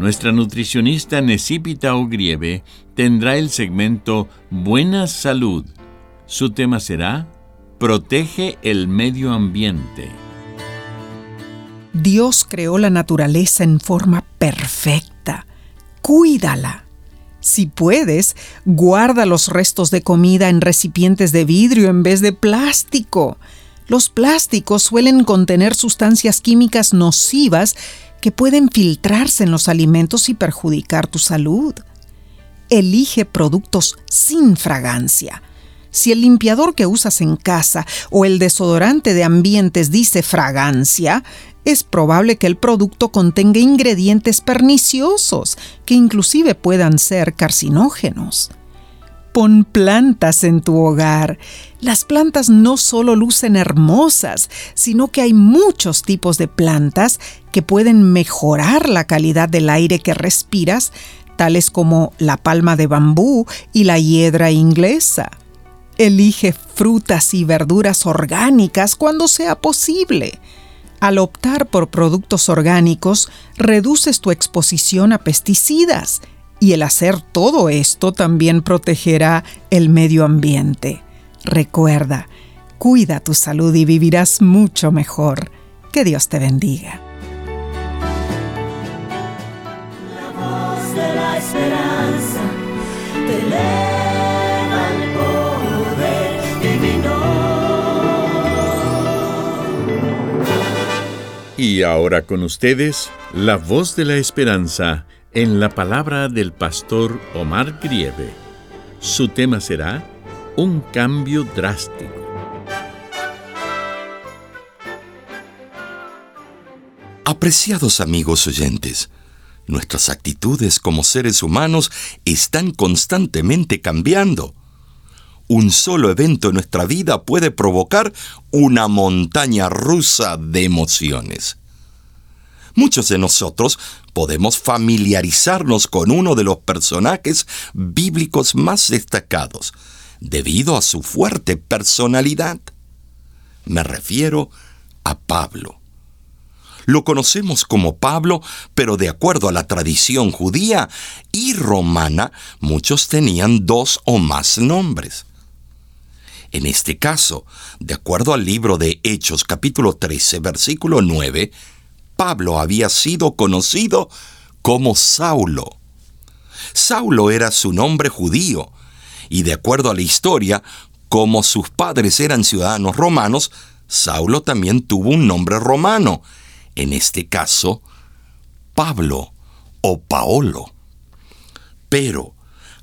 nuestra nutricionista Necipita Ogrieve tendrá el segmento Buena Salud. Su tema será Protege el medio ambiente. Dios creó la naturaleza en forma perfecta. Cuídala. Si puedes, guarda los restos de comida en recipientes de vidrio en vez de plástico. Los plásticos suelen contener sustancias químicas nocivas que pueden filtrarse en los alimentos y perjudicar tu salud. Elige productos sin fragancia. Si el limpiador que usas en casa o el desodorante de ambientes dice fragancia, es probable que el producto contenga ingredientes perniciosos que inclusive puedan ser carcinógenos. Pon plantas en tu hogar. Las plantas no solo lucen hermosas, sino que hay muchos tipos de plantas que pueden mejorar la calidad del aire que respiras, tales como la palma de bambú y la hiedra inglesa. Elige frutas y verduras orgánicas cuando sea posible. Al optar por productos orgánicos, reduces tu exposición a pesticidas y el hacer todo esto también protegerá el medio ambiente. Recuerda, cuida tu salud y vivirás mucho mejor. Que Dios te bendiga. La voz de la esperanza te eleva al poder divino. Y ahora con ustedes, la voz de la esperanza en la palabra del pastor Omar Grieve. Su tema será Un cambio drástico. Apreciados amigos oyentes, nuestras actitudes como seres humanos están constantemente cambiando. Un solo evento en nuestra vida puede provocar una montaña rusa de emociones. Muchos de nosotros podemos familiarizarnos con uno de los personajes bíblicos más destacados, debido a su fuerte personalidad. Me refiero a Pablo. Lo conocemos como Pablo, pero de acuerdo a la tradición judía y romana, muchos tenían dos o más nombres. En este caso, de acuerdo al libro de Hechos capítulo 13, versículo 9, Pablo había sido conocido como Saulo. Saulo era su nombre judío, y de acuerdo a la historia, como sus padres eran ciudadanos romanos, Saulo también tuvo un nombre romano, en este caso, Pablo o Paolo. Pero,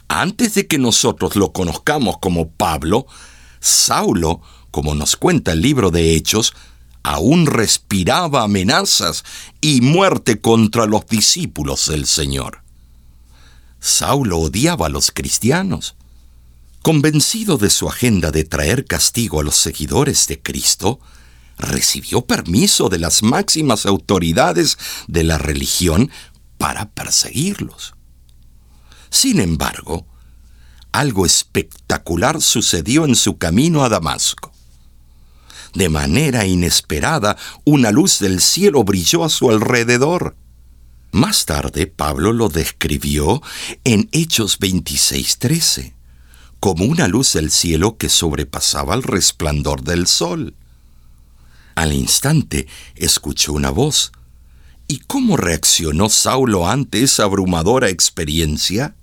antes de que nosotros lo conozcamos como Pablo, Saulo, como nos cuenta el libro de Hechos, aún respiraba amenazas y muerte contra los discípulos del Señor. Saulo odiaba a los cristianos. Convencido de su agenda de traer castigo a los seguidores de Cristo, recibió permiso de las máximas autoridades de la religión para perseguirlos. Sin embargo, algo espectacular sucedió en su camino a Damasco. De manera inesperada, una luz del cielo brilló a su alrededor. Más tarde, Pablo lo describió en Hechos 26:13, como una luz del cielo que sobrepasaba el resplandor del sol. Al instante escuchó una voz. ¿Y cómo reaccionó Saulo ante esa abrumadora experiencia?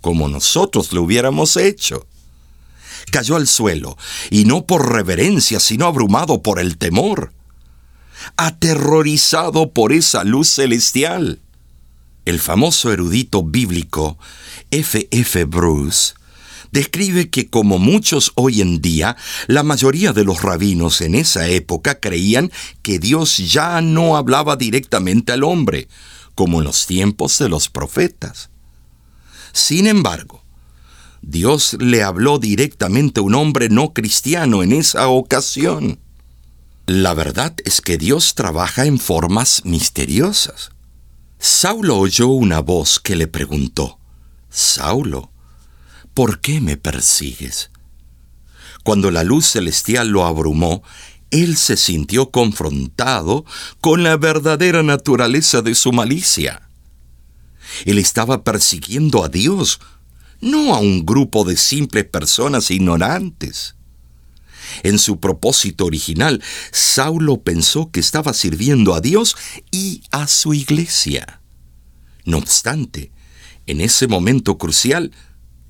Como nosotros lo hubiéramos hecho. Cayó al suelo, y no por reverencia, sino abrumado por el temor aterrorizado por esa luz celestial. El famoso erudito bíblico F. F. Bruce describe que como muchos hoy en día, la mayoría de los rabinos en esa época creían que Dios ya no hablaba directamente al hombre, como en los tiempos de los profetas. Sin embargo, Dios le habló directamente a un hombre no cristiano en esa ocasión. La verdad es que Dios trabaja en formas misteriosas. Saulo oyó una voz que le preguntó, Saulo, ¿por qué me persigues? Cuando la luz celestial lo abrumó, él se sintió confrontado con la verdadera naturaleza de su malicia. Él estaba persiguiendo a Dios, no a un grupo de simples personas ignorantes. En su propósito original, Saulo pensó que estaba sirviendo a Dios y a su iglesia. No obstante, en ese momento crucial,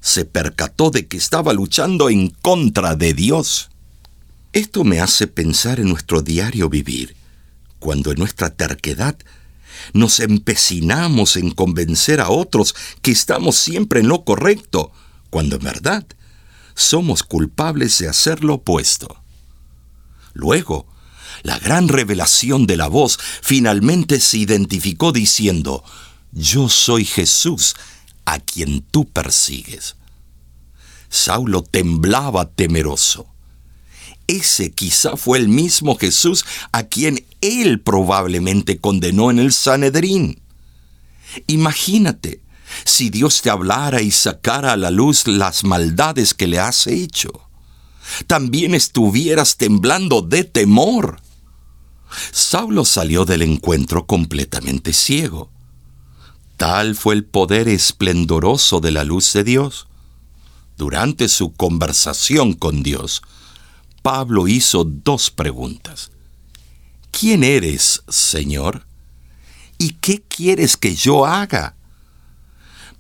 se percató de que estaba luchando en contra de Dios. Esto me hace pensar en nuestro diario vivir, cuando en nuestra terquedad nos empecinamos en convencer a otros que estamos siempre en lo correcto, cuando en verdad somos culpables de hacer lo opuesto. Luego, la gran revelación de la voz finalmente se identificó diciendo, Yo soy Jesús, a quien tú persigues. Saulo temblaba temeroso. Ese quizá fue el mismo Jesús a quien él probablemente condenó en el Sanedrín. Imagínate si Dios te hablara y sacara a la luz las maldades que le has hecho. También estuvieras temblando de temor. Saulo salió del encuentro completamente ciego. Tal fue el poder esplendoroso de la luz de Dios. Durante su conversación con Dios, Pablo hizo dos preguntas. ¿Quién eres, Señor? ¿Y qué quieres que yo haga?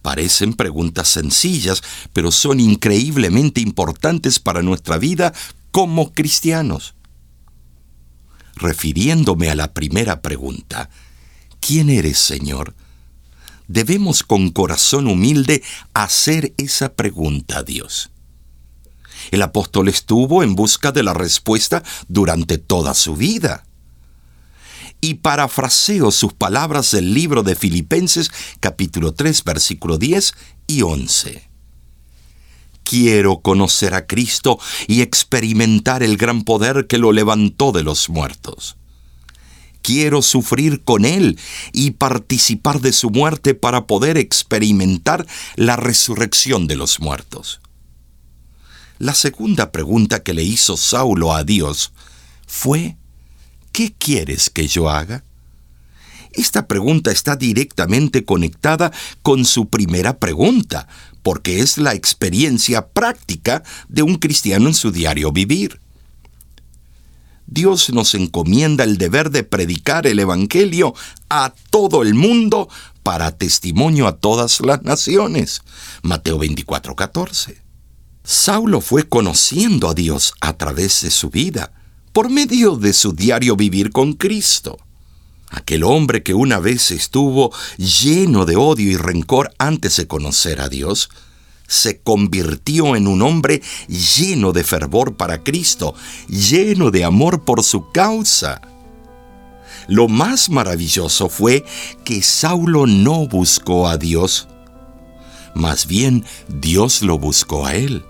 Parecen preguntas sencillas, pero son increíblemente importantes para nuestra vida como cristianos. Refiriéndome a la primera pregunta, ¿quién eres, Señor? Debemos con corazón humilde hacer esa pregunta a Dios. El apóstol estuvo en busca de la respuesta durante toda su vida y parafraseo sus palabras del libro de Filipenses capítulo 3 versículo 10 y 11. Quiero conocer a Cristo y experimentar el gran poder que lo levantó de los muertos. Quiero sufrir con Él y participar de su muerte para poder experimentar la resurrección de los muertos. La segunda pregunta que le hizo Saulo a Dios fue, ¿qué quieres que yo haga? Esta pregunta está directamente conectada con su primera pregunta, porque es la experiencia práctica de un cristiano en su diario vivir. Dios nos encomienda el deber de predicar el Evangelio a todo el mundo para testimonio a todas las naciones. Mateo 24:14. Saulo fue conociendo a Dios a través de su vida por medio de su diario vivir con Cristo. Aquel hombre que una vez estuvo lleno de odio y rencor antes de conocer a Dios, se convirtió en un hombre lleno de fervor para Cristo, lleno de amor por su causa. Lo más maravilloso fue que Saulo no buscó a Dios, más bien Dios lo buscó a él.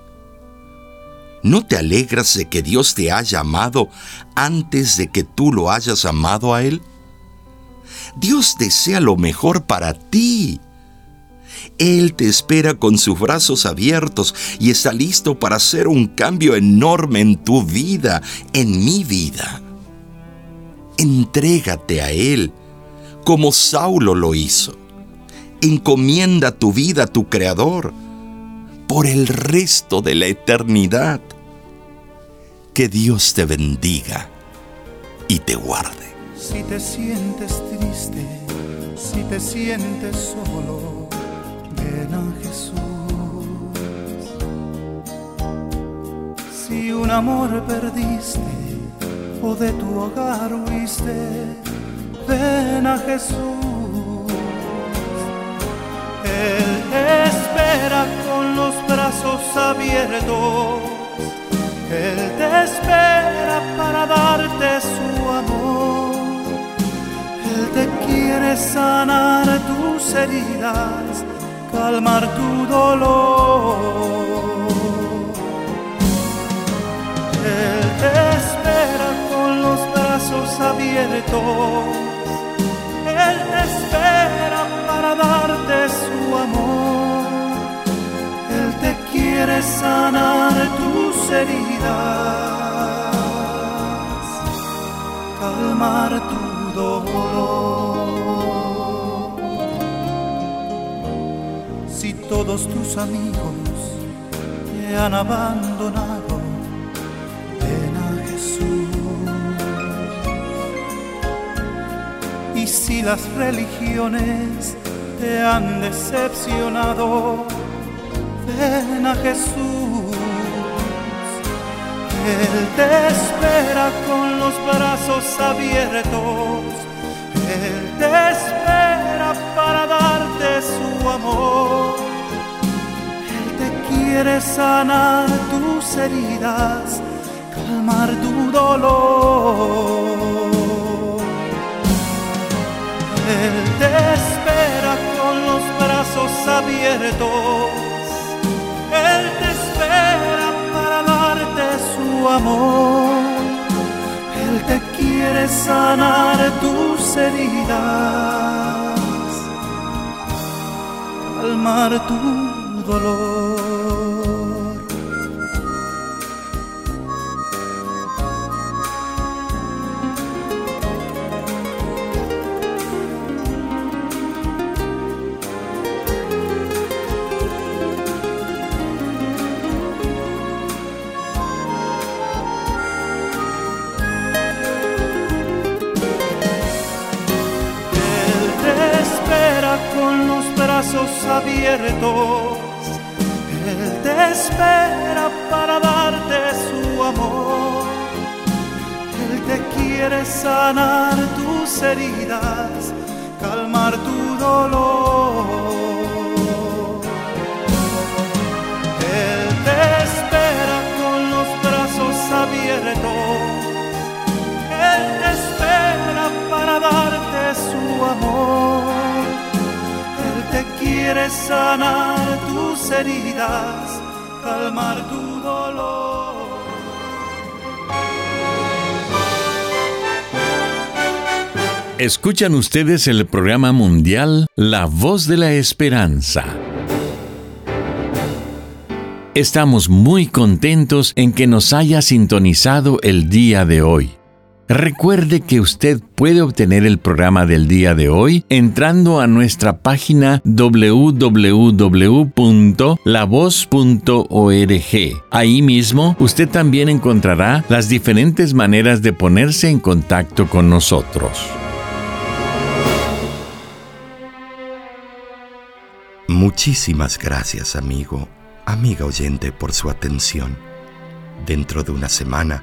¿No te alegras de que Dios te haya amado antes de que tú lo hayas amado a Él? Dios desea lo mejor para ti. Él te espera con sus brazos abiertos y está listo para hacer un cambio enorme en tu vida, en mi vida. Entrégate a Él. como Saulo lo hizo. Encomienda tu vida a tu Creador por el resto de la eternidad. Que Dios te bendiga y te guarde. Si te sientes triste, si te sientes solo, ven a Jesús. Si un amor perdiste o de tu hogar huiste, ven a Jesús. Él espera brazos abiertos. Él te espera para darte su amor. Él te quiere sanar tus heridas, calmar tu dolor. Él te espera con los brazos abiertos. Él te espera para darte su amor. Él te quiere sanar tus heridas, calmar tu dolor. Si todos tus amigos te han abandonado, ven a Jesús. Y si las religiones te han decepcionado, ven a Jesús. Él te espera con los brazos abiertos. Él te espera para darte su amor. Él te quiere sanar tus heridas, calmar tu dolor. Él te espera con los brazos abiertos. Su amor. Él te quiere sanar tus heridas, calmar tu dolor. Brazos abiertos. Él te espera para darte su amor. Él te quiere sanar tus heridas, calmar tu dolor. Te quiere sanar tus heridas, calmar tu dolor. Escuchan ustedes el programa mundial La Voz de la Esperanza. Estamos muy contentos en que nos haya sintonizado el día de hoy. Recuerde que usted puede obtener el programa del día de hoy entrando a nuestra página www.lavoz.org. Ahí mismo usted también encontrará las diferentes maneras de ponerse en contacto con nosotros. Muchísimas gracias, amigo, amiga oyente, por su atención. Dentro de una semana,